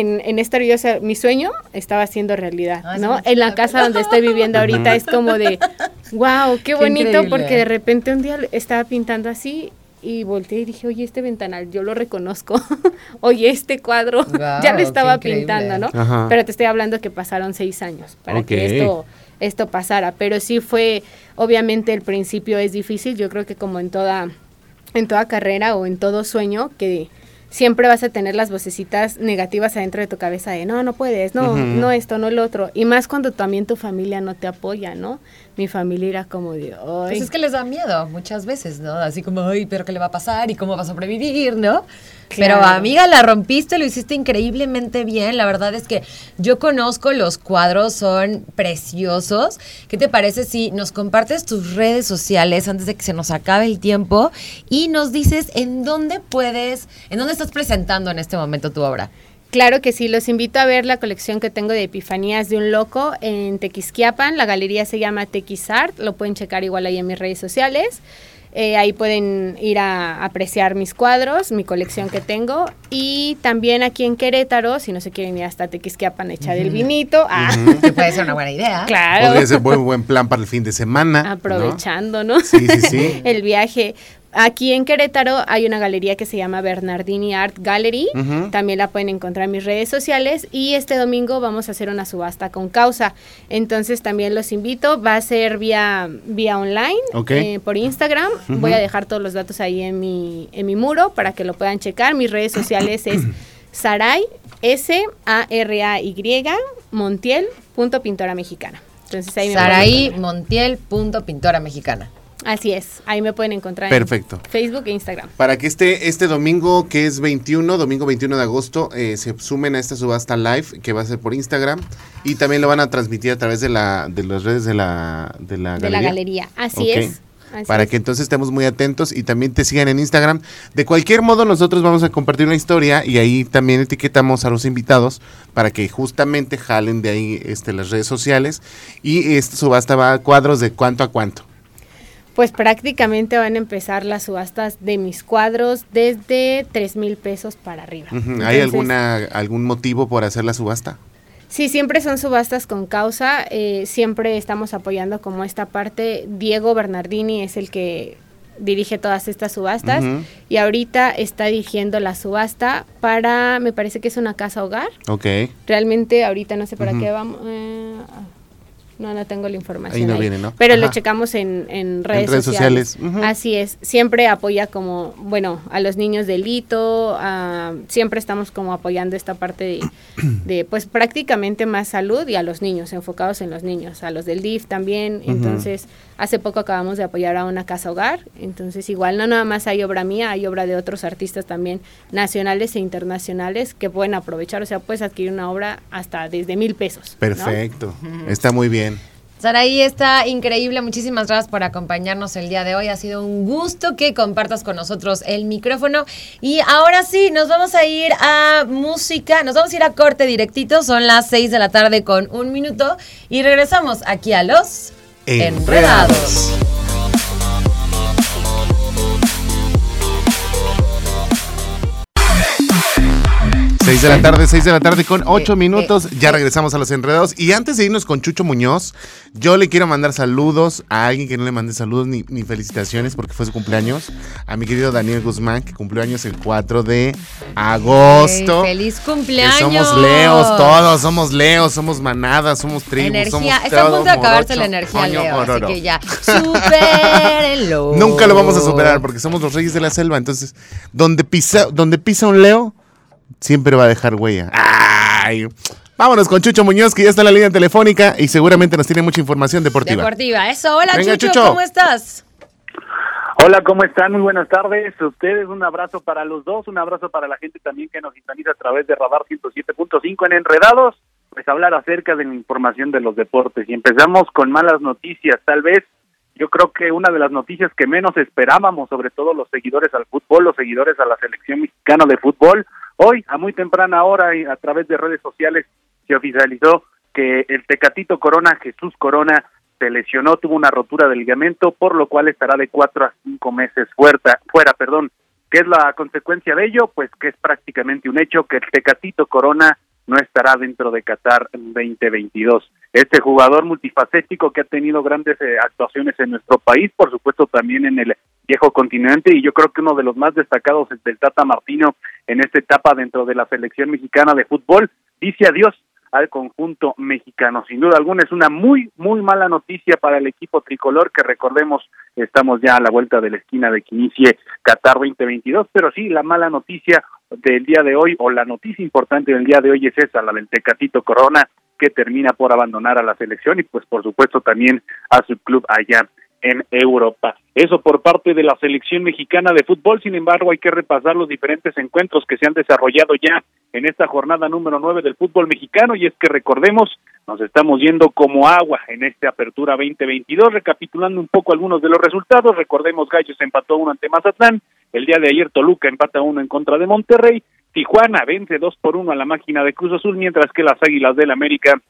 Speaker 8: En, en esta yo, o sea, mi sueño estaba siendo realidad, ¿no? En la casa donde estoy viviendo ahorita es como de, wow, qué,
Speaker 2: Qué
Speaker 8: bonito,
Speaker 2: increíble.
Speaker 8: porque de repente un día estaba pintando así y volteé y dije, oye, este ventanal, yo lo reconozco. oye, este cuadro, ya lo estaba pintando, ¿no?
Speaker 1: Ajá.
Speaker 8: Pero te estoy hablando que pasaron seis años para
Speaker 1: Ok.
Speaker 8: que esto esto pasara, pero sí fue, obviamente el principio es difícil, yo creo que como en toda, en toda carrera o en todo sueño, que siempre vas a tener las vocecitas negativas adentro de tu cabeza de no, no puedes, no, no esto, no lo otro. Y más cuando también tu familia no te apoya, ¿no? Mi familia era como de,
Speaker 2: Pues
Speaker 8: ay.
Speaker 2: es que les da miedo muchas veces, ¿no? Así como, ay, pero ¿qué le va a pasar? ¿Y cómo va a sobrevivir, no? Pero amiga, la rompiste, lo hiciste increíblemente bien. La verdad es que yo conozco los cuadros, son preciosos. ¿Qué te parece si nos compartes tus redes sociales antes de que se nos acabe el tiempo y nos dices en dónde puedes, en dónde estás presentando en este momento tu obra?
Speaker 8: Claro que sí, los invito a ver la colección que tengo de Epifanías de un Loco en Tequisquiapan. La galería se llama Tequisart, lo pueden checar igual ahí en mis redes sociales. Eh, ahí pueden ir a apreciar mis cuadros, mi colección que tengo. Y también aquí en Querétaro, si no se quieren ir hasta Tequisquiapan, echar el vinito. Ah,
Speaker 2: Que puede ser una buena idea.
Speaker 8: claro.
Speaker 1: Podría ser buen, buen plan para el fin de semana. ¿no?
Speaker 8: Aprovechando, ¿no?
Speaker 1: Sí, sí, sí.
Speaker 8: el viaje. Aquí en Querétaro hay una galería que se llama Bernardini Art Gallery. También la pueden encontrar en mis redes sociales. Y este domingo vamos a hacer una subasta con causa. Entonces también los invito. Va a ser vía, vía online,
Speaker 1: Ok.
Speaker 8: eh, por Instagram. Voy a dejar todos los datos ahí en mi, en mi muro para que lo puedan checar. Mis redes sociales es Saray, S-A-R-A-Y, Montiel, punto pintora mexicana. Entonces ahí me encontrar.
Speaker 2: Montiel, punto pintora mexicana.
Speaker 8: Así es, ahí me pueden encontrar
Speaker 1: Perfecto.
Speaker 8: en Facebook e Instagram.
Speaker 1: Para que este, este domingo, que es 21, domingo 21 de agosto, eh, se sumen a esta subasta live que va a ser por Instagram y también lo van a transmitir a través de, la, de las redes de la, de la
Speaker 8: De la
Speaker 1: galería.
Speaker 8: así es. así
Speaker 1: Para
Speaker 8: es.
Speaker 1: que entonces estemos muy atentos y también te sigan en Instagram. De cualquier modo, nosotros vamos a compartir una historia y ahí también etiquetamos a los invitados para que justamente jalen de ahí este, las redes sociales. Y esta subasta va a cuadros de cuánto a cuánto.
Speaker 8: Pues prácticamente van a empezar las subastas de mis cuadros desde 3 mil pesos para arriba.
Speaker 1: ¿Hay
Speaker 8: Entonces,
Speaker 1: alguna algún motivo por hacer la subasta?
Speaker 8: Sí, siempre son subastas con causa. eh, siempre estamos apoyando como esta parte. Diego Bernardini es el que dirige todas estas subastas y ahorita está dirigiendo la subasta para, me parece que es una casa hogar.
Speaker 1: Ok.
Speaker 8: Realmente ahorita no sé para qué vamos. eh, no, no tengo la información.
Speaker 1: Ahí no viene, ¿no?
Speaker 8: Pero lo checamos en, en redes,
Speaker 1: redes
Speaker 8: sociales. Así es. Siempre apoya como, bueno, a los niños del hito. a- siempre estamos como apoyando esta parte de, de, pues prácticamente más salud y a los niños, enfocados en los niños. A los del DIF también. Entonces, hace poco acabamos de apoyar a una casa hogar. Entonces, igual no nada más hay obra mía, hay obra de otros artistas también nacionales e internacionales que pueden aprovechar. O sea, puedes adquirir una obra hasta desde mil pesos. ¿no?
Speaker 1: Perfecto. Está muy bien.
Speaker 2: Saraí está increíble. Muchísimas gracias por acompañarnos el día de hoy. Ha sido un gusto que compartas con nosotros el micrófono. Y ahora sí, nos vamos a ir a música. Nos vamos a ir a corte directito. Son las 6 de la tarde con un minuto. Y regresamos aquí a los
Speaker 1: Enredados.
Speaker 2: Enredados.
Speaker 1: Seis de la tarde, seis de la tarde con ocho minutos. Ya regresamos a los enredados. Y antes de irnos con Chucho Muñoz, yo le quiero mandar saludos a alguien que no le mandé saludos ni, ni felicitaciones porque fue su cumpleaños. A mi querido Daniel Guzmán, que cumplió años el 4 de agosto.
Speaker 2: ¡Feliz
Speaker 1: Que
Speaker 2: cumpleaños!
Speaker 1: somos leos, todos somos leos, somos manadas, somos tribus,
Speaker 2: Energía.
Speaker 1: somos
Speaker 2: Está a punto de acabarse
Speaker 1: morocho,
Speaker 2: la energía, Leo.
Speaker 1: ororo.
Speaker 2: Así que ya, supérenlo.
Speaker 1: Nunca lo vamos a superar porque somos los reyes de la selva. Entonces, donde pisa, donde pisa un leo, siempre va a dejar huella. Ay. Vámonos con Chucho Muñoz, que ya está en la línea telefónica y seguramente nos tiene mucha información deportiva.
Speaker 2: Deportiva. Eso. Hola,
Speaker 1: Venga,
Speaker 2: Chucho,
Speaker 1: Chucho.
Speaker 2: ¿cómo estás?
Speaker 9: Hola, ¿cómo están? Muy buenas tardes. A ustedes un abrazo para los dos, un abrazo para la gente también que nos sintoniza a través de Radar 107.5 en Enredados, pues hablar acerca de la información de los deportes. Y empezamos con malas noticias, tal vez. Yo creo que una de las noticias que menos esperábamos, sobre todo los seguidores al fútbol, los seguidores a la selección mexicana de fútbol, hoy a muy temprana hora y a través de redes sociales se oficializó que el Tecatito Corona, Jesús Corona, se lesionó, tuvo una rotura del ligamento, por lo cual estará de cuatro a cinco meses fuera, fuera, perdón. ¿Qué es la consecuencia de ello? Pues que es prácticamente un hecho que el Tecatito Corona no estará dentro de Qatar 2022. Este jugador multifacético que ha tenido grandes eh, actuaciones en nuestro país, por supuesto también en el viejo continente, y yo creo que uno de los más destacados es del Tata Martino en esta etapa dentro de la selección mexicana de fútbol, dice adiós al conjunto mexicano. Sin duda alguna es una muy, muy mala noticia para el equipo tricolor que recordemos estamos ya a la vuelta de la esquina de que inicie Qatar 2022, pero sí, la mala noticia del día de hoy o la noticia importante del día de hoy es esa, la del Tecatito Corona que termina por abandonar a la selección y pues por supuesto también a su club allá en Europa. Eso por parte de la selección mexicana de fútbol, sin embargo, hay que repasar los diferentes encuentros que se han desarrollado ya en esta jornada número nueve del fútbol mexicano. Y es que recordemos, nos estamos yendo como agua en esta apertura 2022, recapitulando un poco algunos de los resultados, recordemos Gallos empató uno ante Mazatlán, el día de ayer Toluca empata uno en contra de Monterrey, Tijuana vence dos por uno a la máquina de Cruz Azul, mientras que las Águilas del América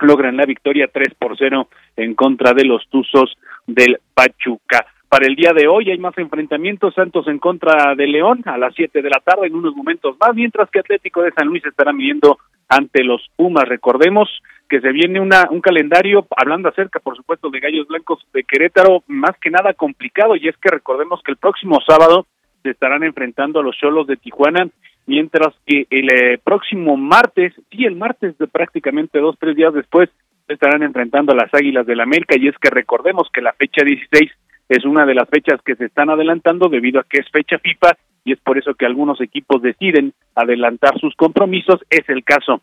Speaker 9: logran la victoria 3 por 0 en contra de los Tuzos del Pachuca. Para el día de hoy hay más enfrentamientos, Santos en contra de León a las 7 de la tarde en unos momentos más, mientras que Atlético de San Luis estará midiendo ante los Pumas. Recordemos que se viene una, un calendario, hablando acerca, por supuesto, de Gallos Blancos de Querétaro, más que nada complicado, y es que recordemos que el próximo sábado se estarán enfrentando a los Cholos de Tijuana mientras que el eh, próximo martes, sí, el martes de prácticamente dos, tres días después, estarán enfrentando a las Águilas del la América. Y es que recordemos que la fecha 16 es una de las fechas que se están adelantando debido a que es fecha FIFA y es por eso que algunos equipos deciden adelantar sus compromisos, es el caso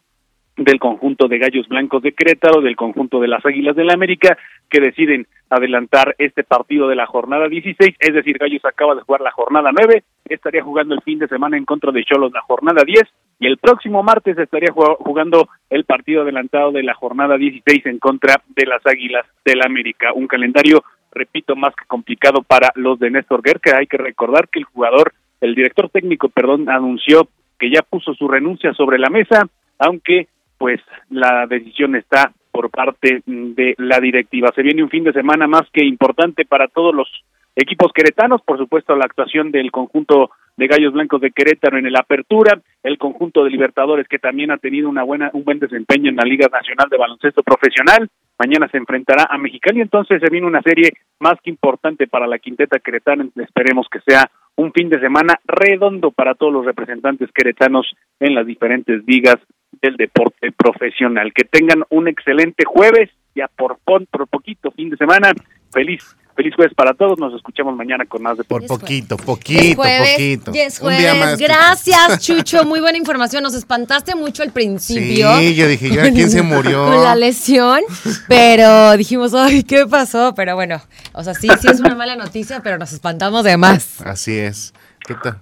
Speaker 9: del conjunto de Gallos Blancos de Querétaro, del conjunto de las Águilas del la América, que deciden adelantar este partido de la jornada 16, es decir, Gallos acaba de jugar la jornada 9, estaría jugando el fin de semana en contra de Cholos la jornada 10 y el próximo martes estaría jugando el partido adelantado de la jornada 16 en contra de las Águilas del la América, un calendario, repito, más que complicado para los de Néstor Guerra, hay que recordar que el jugador, el director técnico, perdón, anunció que ya puso su renuncia sobre la mesa, aunque pues la decisión está por parte de la directiva. Se viene un fin de semana más que importante para todos los equipos queretanos, por supuesto la actuación del conjunto de Gallos Blancos de Querétaro en el Apertura, el conjunto de Libertadores que también ha tenido una buena un buen desempeño en la Liga Nacional de Baloncesto Profesional. Mañana se enfrentará a Mexicali, entonces se viene una serie más que importante para la quinteta queretana. Esperemos que sea un fin de semana redondo para todos los representantes queretanos en las diferentes ligas del deporte profesional. Que tengan un excelente jueves, ya por, por poquito fin de semana. Feliz Feliz jueves para todos. Nos escuchamos mañana con más de
Speaker 1: Por poquito, poquito, poquito.
Speaker 2: Un día más. Gracias, Chucho. Muy buena información. Nos espantaste mucho al principio.
Speaker 1: Sí, yo dije, ¿quién se murió?
Speaker 2: Con la lesión. Pero dijimos, ay, ¿qué pasó? Pero bueno, o sea, sí, sí es una mala noticia, pero nos espantamos de más.
Speaker 1: Así es. ¿Qué tal?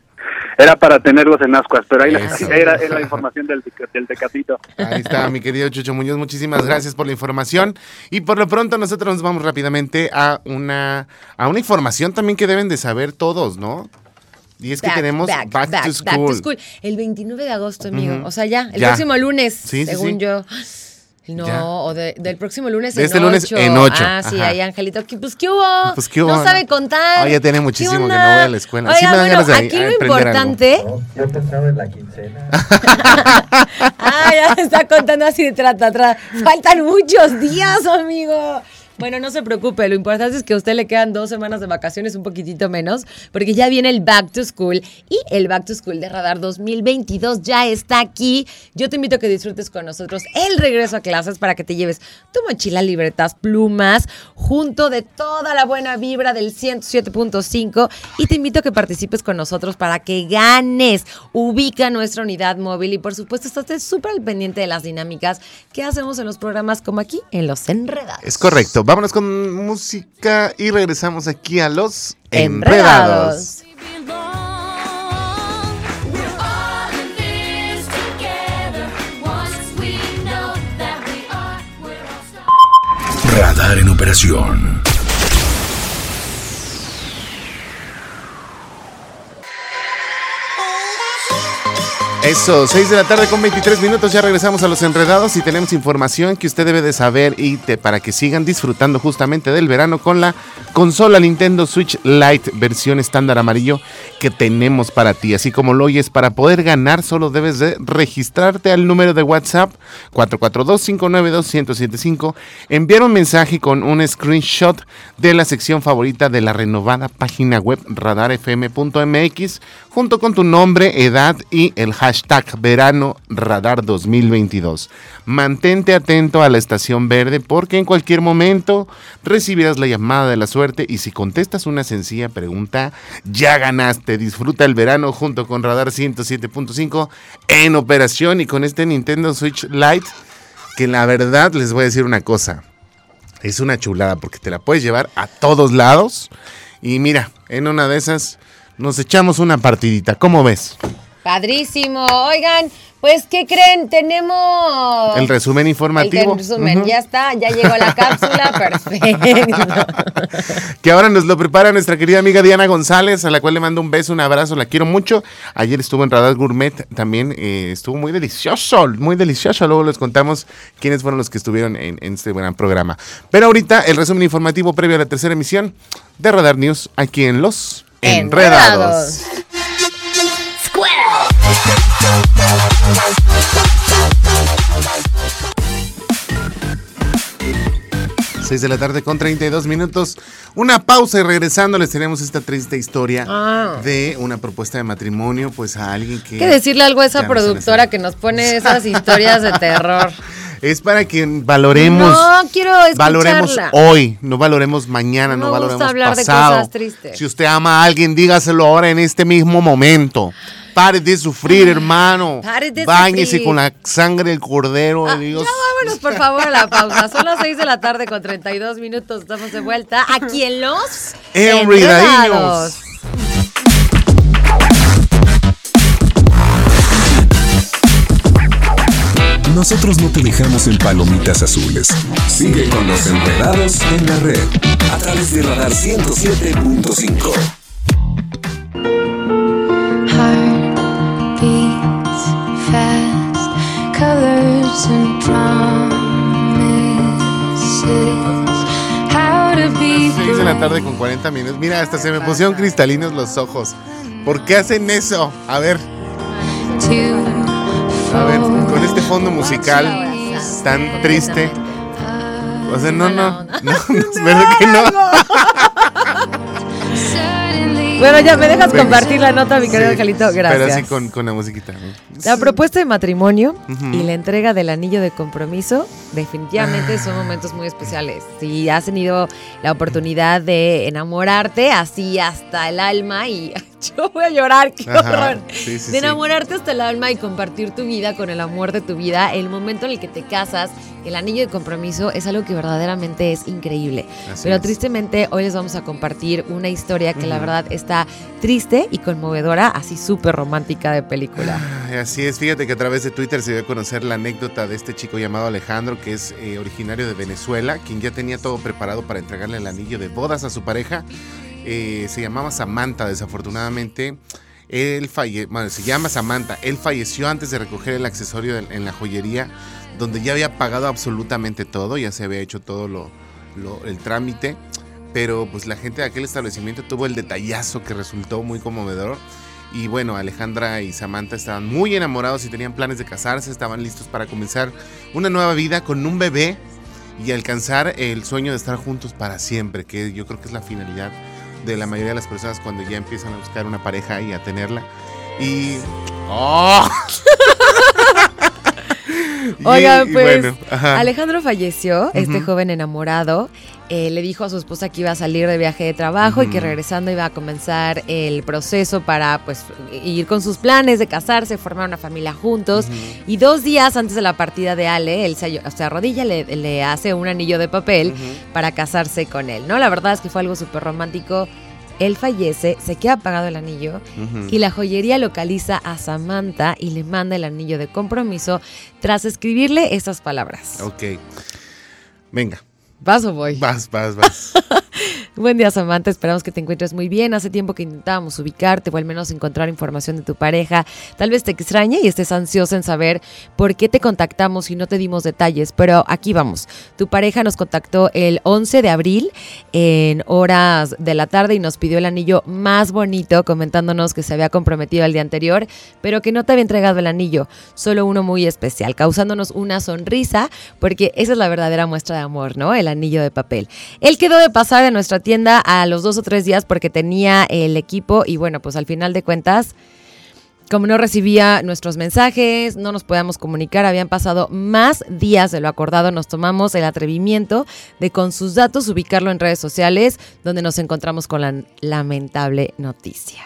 Speaker 9: Era para tenerlos en ascuas, pero ahí la, era, la información del, del Tecatito.
Speaker 1: Ahí está, mi querido Chucho Muñoz, muchísimas gracias por la información. Y por lo pronto nosotros nos vamos rápidamente a una, a una información también que deben de saber todos, ¿no? Y es que tenemos back, to school.
Speaker 2: El 29 de agosto, amigo. O sea, ya, el próximo lunes, según yo. No, o del próximo lunes
Speaker 1: de este lunes en 8.
Speaker 2: Ah, sí, ahí Angelito. Pues, ¿qué hubo?
Speaker 1: Pues, ¿qué hubo?
Speaker 2: No sabe contar.
Speaker 1: ya tiene muchísimo que no voy a la escuela.
Speaker 2: Oiga, bueno, aquí lo importante...
Speaker 10: Ya pensaba en la quincena.
Speaker 2: ah, ya está contando así de trata, trata. Faltan muchos días, amigo. Bueno, no se preocupe, lo importante es que a usted le quedan dos semanas de vacaciones, un poquitito menos, porque ya viene el Back to School y el Back to School de Radar 2022 ya está aquí. Yo te invito a que disfrutes con nosotros el regreso a clases para que te lleves tu mochila, libretas, plumas, junto de toda la buena vibra del 107.5 y te invito a que participes con nosotros para que ganes. Ubica nuestra unidad móvil y por supuesto estás súper al pendiente de las dinámicas que hacemos en los programas como aquí en Los Enredados.
Speaker 1: Es correcto. Vámonos con música y regresamos aquí a los enredados.
Speaker 5: Radar en operación.
Speaker 1: Eso, 6 de la tarde con 23 minutos, ya regresamos a los enredados y tenemos información que usted debe de saber y para que sigan disfrutando justamente del verano con la consola Nintendo Switch Lite versión estándar amarillo que tenemos para ti. Así como lo oyes, para poder ganar solo debes de registrarte al número de WhatsApp 442-592-1075, enviar un mensaje con un screenshot de la sección favorita de la renovada página web radarfm.mx junto con tu nombre, edad y el hashtag hashtag verano radar 2022. Mantente atento a la estación verde porque en cualquier momento recibirás la llamada de la suerte y si contestas una sencilla pregunta, ya ganaste. Disfruta el verano junto con Radar 107.5 en operación y con este Nintendo Switch Lite que la verdad les voy a decir una cosa. Es una chulada porque te la puedes llevar a todos lados. Y mira, en una de esas nos echamos una partidita. ¿Cómo ves?
Speaker 2: Padrísimo. Oigan, pues, ¿qué creen? Tenemos.
Speaker 1: El resumen informativo.
Speaker 2: El resumen, ya está, ya llegó la cápsula, perfecto.
Speaker 1: que ahora nos lo prepara nuestra querida amiga Diana González, a la cual le mando un beso, un abrazo, la quiero mucho. Ayer estuvo en Radar Gourmet también, eh, estuvo muy delicioso, muy delicioso. Luego les contamos quiénes fueron los que estuvieron en, en este gran programa. Pero ahorita, el resumen informativo previo a la tercera emisión de Radar News, aquí en Los Enredados. Seis de la tarde con 32 minutos. Una pausa y regresando les tenemos esta triste historia
Speaker 2: Ah.
Speaker 1: de una propuesta de matrimonio, pues a alguien que...
Speaker 2: Que decirle algo a esa
Speaker 1: no
Speaker 2: productora que nos pone esas historias de terror.
Speaker 1: Es para que valoremos.
Speaker 2: No, quiero
Speaker 1: Valoremos
Speaker 2: escucharla.
Speaker 1: hoy, no valoremos mañana,
Speaker 2: No
Speaker 1: no,
Speaker 2: gusta
Speaker 1: valoremos
Speaker 2: hablar de
Speaker 1: pasado.
Speaker 2: cosas tristes.
Speaker 1: Si usted ama a alguien, dígaselo ahora en este mismo momento. Pare de sufrir, hermano.
Speaker 2: Pare de
Speaker 1: Báñese
Speaker 2: sufrir.
Speaker 1: con la sangre del cordero
Speaker 2: Ah,
Speaker 1: de Dios.
Speaker 2: Ya vámonos, por favor, a la pausa. Son las 6 de la tarde con 32 minutos. Estamos de vuelta aquí en Los
Speaker 1: Enredadiños.
Speaker 4: Nosotros no te dejamos en palomitas azules. Sigue con los enredados en la red a través de Radar 107.5.
Speaker 1: de la tarde con 40 minutos. Mira, hasta se me pusieron cristalinos los ojos. ¿Por qué hacen eso? A ver, a ver, con este fondo musical tan triste. O sea, no, no, no, no, no.
Speaker 2: Bueno, ya me dejas
Speaker 1: Venga.
Speaker 2: compartir la nota, mi querido
Speaker 1: Sí,
Speaker 2: Angelito.
Speaker 1: Pero
Speaker 2: Gracias.
Speaker 1: así con, con la musiquita.
Speaker 2: La propuesta de matrimonio y la entrega del anillo de compromiso definitivamente son momentos muy especiales. Si has tenido la oportunidad de enamorarte así hasta el alma y yo voy a llorar, qué
Speaker 1: Ajá,
Speaker 2: horror.
Speaker 1: sí, sí,
Speaker 2: de
Speaker 1: sí.
Speaker 2: enamorarte hasta el alma y compartir tu vida con el amor de tu vida, el momento en el que te casas, el anillo de compromiso es algo que verdaderamente es increíble.
Speaker 1: Así
Speaker 2: Pero
Speaker 1: es.
Speaker 2: tristemente hoy les vamos a compartir una historia que la verdad está triste y conmovedora, así súper romántica de película.
Speaker 1: Ay, Así es, fíjate que a través de Twitter se dio a conocer la anécdota de este chico llamado Alejandro, que es eh, originario de Venezuela, quien ya tenía todo preparado para entregarle el anillo de bodas a su pareja. Eh, se llamaba Samantha, desafortunadamente. Él falle bueno, se llama Samantha. Él falleció antes de recoger el accesorio en, la joyería, donde ya había pagado absolutamente todo, ya se había hecho todo lo, lo- el trámite. Pero pues la gente de aquel establecimiento tuvo el detallazo que resultó muy conmovedor. Y bueno, Alejandra y Samantha estaban muy enamorados y tenían planes de casarse, estaban listos para comenzar una nueva vida con un bebé y alcanzar el sueño de estar juntos para siempre, que yo creo que es la finalidad de la mayoría de las personas cuando ya empiezan a buscar una pareja y a tenerla. Y... ¡Oh!
Speaker 2: Oigan, pues
Speaker 1: bueno.
Speaker 2: Alejandro falleció, este joven enamorado. eh, le dijo a su esposa que iba a salir de viaje de trabajo y que regresando iba a comenzar el proceso para pues ir con sus planes de casarse, formar una familia juntos. Y dos días antes de la partida de Ale, él se, se arrodilla, le, le hace un anillo de papel para casarse con él, ¿no? La verdad es que fue algo súper romántico. Él fallece, se queda apagado el anillo y la joyería localiza a Samantha y le manda el anillo de compromiso tras escribirle esas palabras.
Speaker 1: Ok. Venga.
Speaker 2: ¿Vas o voy?
Speaker 1: Vas, vas, vas.
Speaker 2: Buen día, Samantha. Esperamos que te encuentres muy bien. Hace tiempo que intentábamos ubicarte o al menos encontrar información de tu pareja. Tal vez te extrañe y estés ansiosa en saber por qué te contactamos y no te dimos detalles, pero aquí vamos. Tu pareja nos contactó el 11 de abril en horas de la tarde y nos pidió el anillo más bonito, comentándonos que se había comprometido el día anterior, pero que no te había entregado el anillo, solo uno muy especial, causándonos una sonrisa, porque esa es la verdadera muestra de amor, ¿no? El anillo de papel. Él quedó de pasar en nuestra tienda a los dos o tres días porque tenía el equipo y bueno, pues al final de cuentas como no recibía nuestros mensajes, no nos podíamos comunicar, habían pasado más días de lo acordado, nos tomamos el atrevimiento de con sus datos ubicarlo en redes sociales, donde nos encontramos con la lamentable noticia.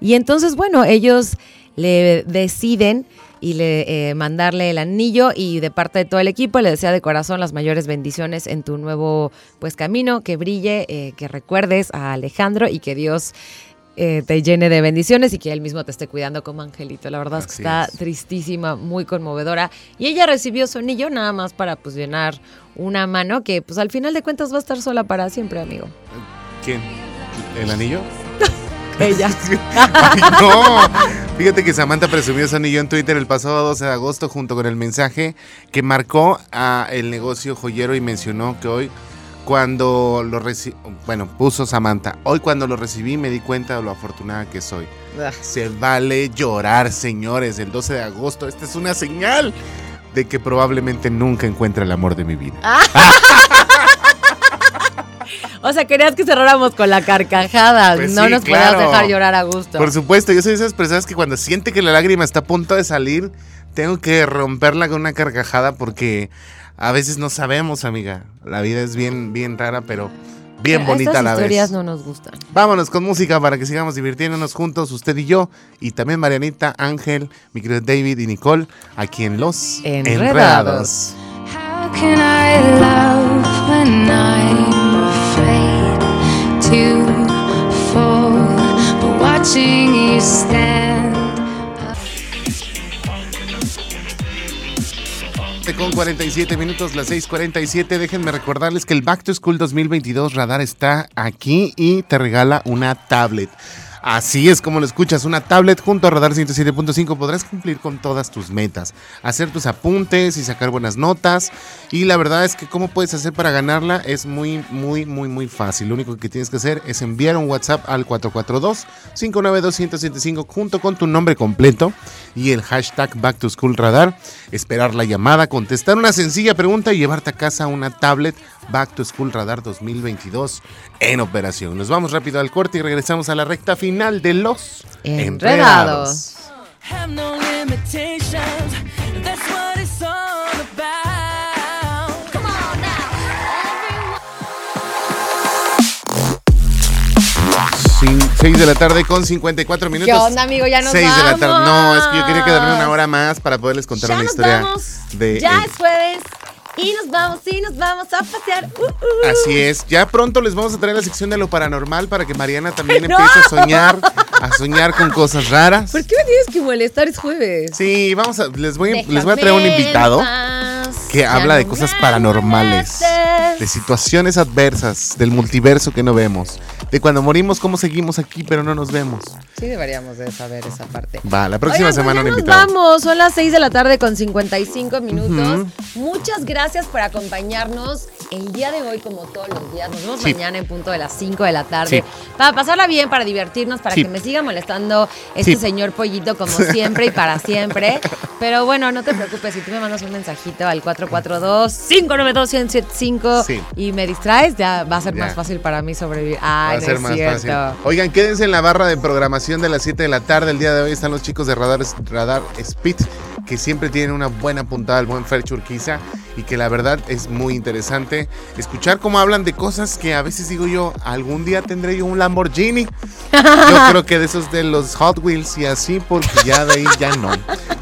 Speaker 2: Y entonces, bueno, ellos le deciden y le eh, mandarle el anillo y de parte de todo el equipo le desea de corazón las mayores bendiciones en tu nuevo pues camino, que brille, eh, que recuerdes a Alejandro y que Dios eh, te llene de bendiciones y que él mismo te esté cuidando como angelito. La verdad es que está
Speaker 1: es.
Speaker 2: tristísima, muy conmovedora. Y ella recibió su anillo nada más para pues llenar una mano que pues al final de cuentas va a estar sola para siempre, amigo.
Speaker 1: ¿Quién? ¿El anillo?
Speaker 2: Ella.
Speaker 1: Ay, no. Fíjate que Samantha presumió ese anillo en Twitter el pasado 12 de agosto junto con el mensaje que marcó a el negocio joyero y mencionó que hoy cuando lo recibí, bueno, puso Samantha, hoy cuando lo recibí me di cuenta de lo afortunada que soy. Se vale llorar, señores, el 12 de agosto. Esta es una señal de que probablemente nunca encuentre el amor de mi vida.
Speaker 2: O sea, querías que cerráramos con la carcajada.
Speaker 1: Pues
Speaker 2: no
Speaker 1: sí,
Speaker 2: nos
Speaker 1: claro.
Speaker 2: podías dejar llorar a gusto.
Speaker 1: Por supuesto, yo soy de esas personas que cuando siente que la lágrima está a punto de salir, tengo que romperla con una carcajada porque a veces no sabemos, amiga. La vida es bien, bien rara, pero bien bonita a la
Speaker 2: historias
Speaker 1: vez.
Speaker 2: no nos gustan.
Speaker 1: Vámonos con música para que sigamos divirtiéndonos juntos, usted y yo, y también Marianita, Ángel, mi querido David y Nicole, aquí en Los
Speaker 2: Enredados.
Speaker 1: Enredados.
Speaker 11: How can I love when I'm
Speaker 1: Con 47 minutos, las 6:47. Déjenme recordarles que el Back to School 2022 Radar está aquí y te regala una tablet. Así es como lo escuchas, una tablet junto a Radar 107.5 podrás cumplir con todas tus metas, hacer tus apuntes y sacar buenas notas. Y la verdad es que cómo puedes hacer para ganarla es muy, muy, muy, muy fácil. Lo único que tienes que hacer es enviar un WhatsApp al 442-592-1075 junto con tu nombre completo y el hashtag Back to School Radar. Esperar la llamada, contestar una sencilla pregunta y llevarte a casa una tablet Back to School Radar 2022 en operación. Nos vamos rápido al corte y regresamos a la recta final de los
Speaker 2: Enredados.
Speaker 12: Have
Speaker 1: 6 de la tarde con 54 minutos.
Speaker 2: ¿Qué onda, amigo? Ya nos
Speaker 1: 6 de la tarde.
Speaker 2: vamos.
Speaker 1: No, es que yo quería quedarme una hora más para poderles contar
Speaker 2: Ya
Speaker 1: una
Speaker 2: nos
Speaker 1: historia
Speaker 2: vamos.
Speaker 1: de
Speaker 2: ya es jueves. Y nos vamos, sí, nos vamos a pasear. Uh, uh.
Speaker 1: Así es, ya pronto les vamos a traer la sección de lo paranormal para que Mariana también
Speaker 2: ¡No!
Speaker 1: empiece a soñar, a soñar con cosas raras.
Speaker 2: ¿Por qué me tienes que molestar? Es jueves.
Speaker 1: Sí, vamos a, les voy, les voy a traer un invitado
Speaker 2: paz,
Speaker 1: que habla de cosas paranormales, de situaciones adversas, del multiverso que no vemos, de cuando morimos cómo seguimos aquí pero no nos vemos.
Speaker 2: Sí, deberíamos de saber esa parte.
Speaker 1: Va, la próxima
Speaker 2: Oigan, pues
Speaker 1: semana
Speaker 2: ya
Speaker 1: un
Speaker 2: nos
Speaker 1: invitado.
Speaker 2: vamos, son las 6 de la tarde con 55 minutos. Muchas gracias por acompañarnos el día de hoy, como todos los días. Nos vemos
Speaker 1: Sí.
Speaker 2: mañana en punto de las 5 de la tarde.
Speaker 1: Sí.
Speaker 2: Para pasarla bien, para divertirnos, para
Speaker 1: Sí.
Speaker 2: que me siga molestando este señor pollito como siempre y para siempre. Pero bueno, no te preocupes, si tú me mandas un mensajito al 442-592-1075
Speaker 1: Sí.
Speaker 2: y me distraes, ya va a ser
Speaker 1: Ya.
Speaker 2: más fácil para mí sobrevivir.
Speaker 1: Va
Speaker 2: Ay,
Speaker 1: a
Speaker 2: no
Speaker 1: ser
Speaker 2: es
Speaker 1: más
Speaker 2: cierto.
Speaker 1: fácil. Oigan, quédense en la barra de programación de las 7 de la tarde. El día de hoy están los chicos de Radar, Radar Speed, que siempre tienen una buena puntada al buen Fer Churquiza y que la verdad es muy interesante escuchar cómo hablan de cosas que a veces digo yo, algún día tendré yo un Lamborghini. Yo creo que de esos de los Hot Wheels y así, porque ya de ahí ya no.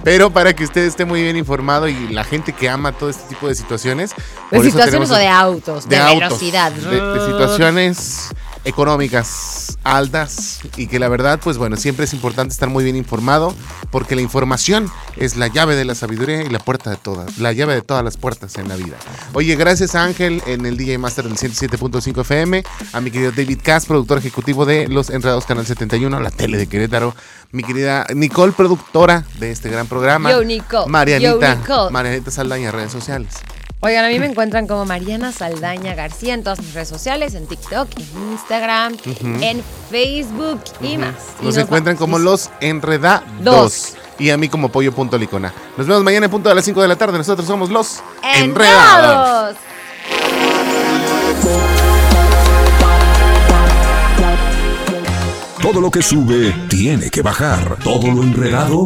Speaker 1: Pero para que usted esté muy bien informado y la gente que ama todo este tipo de situaciones.
Speaker 2: ¿De situaciones o de autos? De,
Speaker 1: autos,
Speaker 2: velocidad.
Speaker 1: de, de situaciones económicas altas y que la verdad, pues bueno, siempre es importante estar muy bien informado porque la información es la llave de la sabiduría y la puerta de todas, la llave de todas las puertas en la vida. Oye, gracias a Ángel en el DJ Master del 107.5 FM, a mi querido David Cass, productor ejecutivo de Los Enredados Canal 71, la tele de Querétaro, mi querida Nicole, productora de este gran programa.
Speaker 2: Yo, Nicole.
Speaker 1: Marianita,
Speaker 2: Yo, Nicole.
Speaker 1: Marianita Saldaña, redes sociales.
Speaker 2: Oigan, a mí me encuentran como Mariana Saldaña García en todas mis redes sociales, en TikTok, en Instagram, en Facebook y más. Y
Speaker 1: Nos encuentran
Speaker 2: vamos.
Speaker 1: como los Enredados.
Speaker 2: Dos.
Speaker 1: Y a mí como pollo.licona. Nos vemos mañana en punto a las 5 de la tarde. Nosotros somos los.
Speaker 2: ¡Enredados!
Speaker 4: Todo lo que sube tiene que bajar. Todo lo enredado